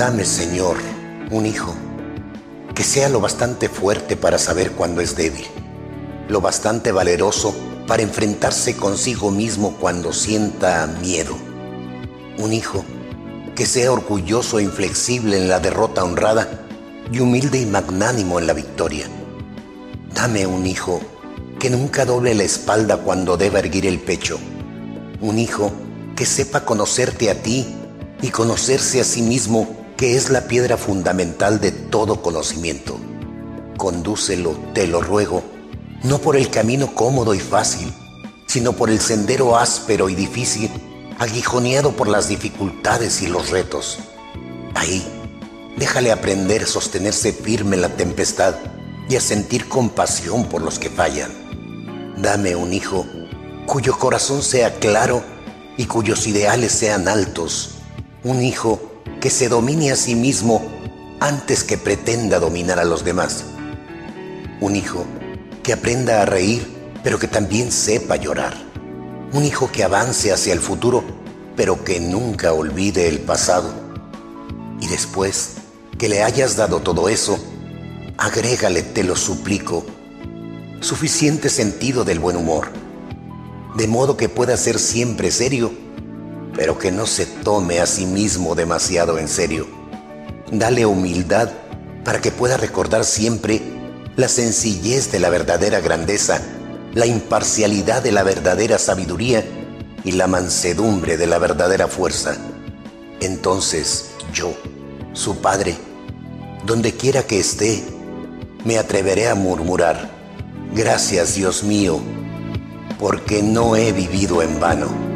Dame, Señor, un hijo que sea lo bastante fuerte para saber cuándo es débil, lo bastante valeroso para enfrentarse consigo mismo cuando sienta miedo. Un hijo que sea orgulloso e inflexible en la derrota honrada y humilde y magnánimo en la victoria. Dame un hijo que nunca doble la espalda cuando deba erguir el pecho. Un hijo que sepa conocerte a ti y conocerse a sí mismo, que es la piedra fundamental de todo conocimiento. Condúcelo, te lo ruego, no por el camino cómodo y fácil, sino por el sendero áspero y difícil, aguijoneado por las dificultades y los retos. Ahí, déjale aprender a sostenerse firme en la tempestad y a sentir compasión por los que fallan. Dame un hijo cuyo corazón sea claro y cuyos ideales sean altos. Un hijo que se domine a sí mismo antes que pretenda dominar a los demás. Un hijo que aprenda a reír, pero que también sepa llorar. Un hijo que avance hacia el futuro, pero que nunca olvide el pasado. Y después que le hayas dado todo eso, agrégale, te lo suplico, suficiente sentido del buen humor, de modo que pueda ser siempre serio, pero que no se tome a sí mismo demasiado en serio. Dale humildad para que pueda recordar siempre la sencillez de la verdadera grandeza, la imparcialidad de la verdadera sabiduría y la mansedumbre de la verdadera fuerza. Entonces yo, su Padre, donde quiera que esté, me atreveré a murmurar, gracias Dios mío, porque no he vivido en vano.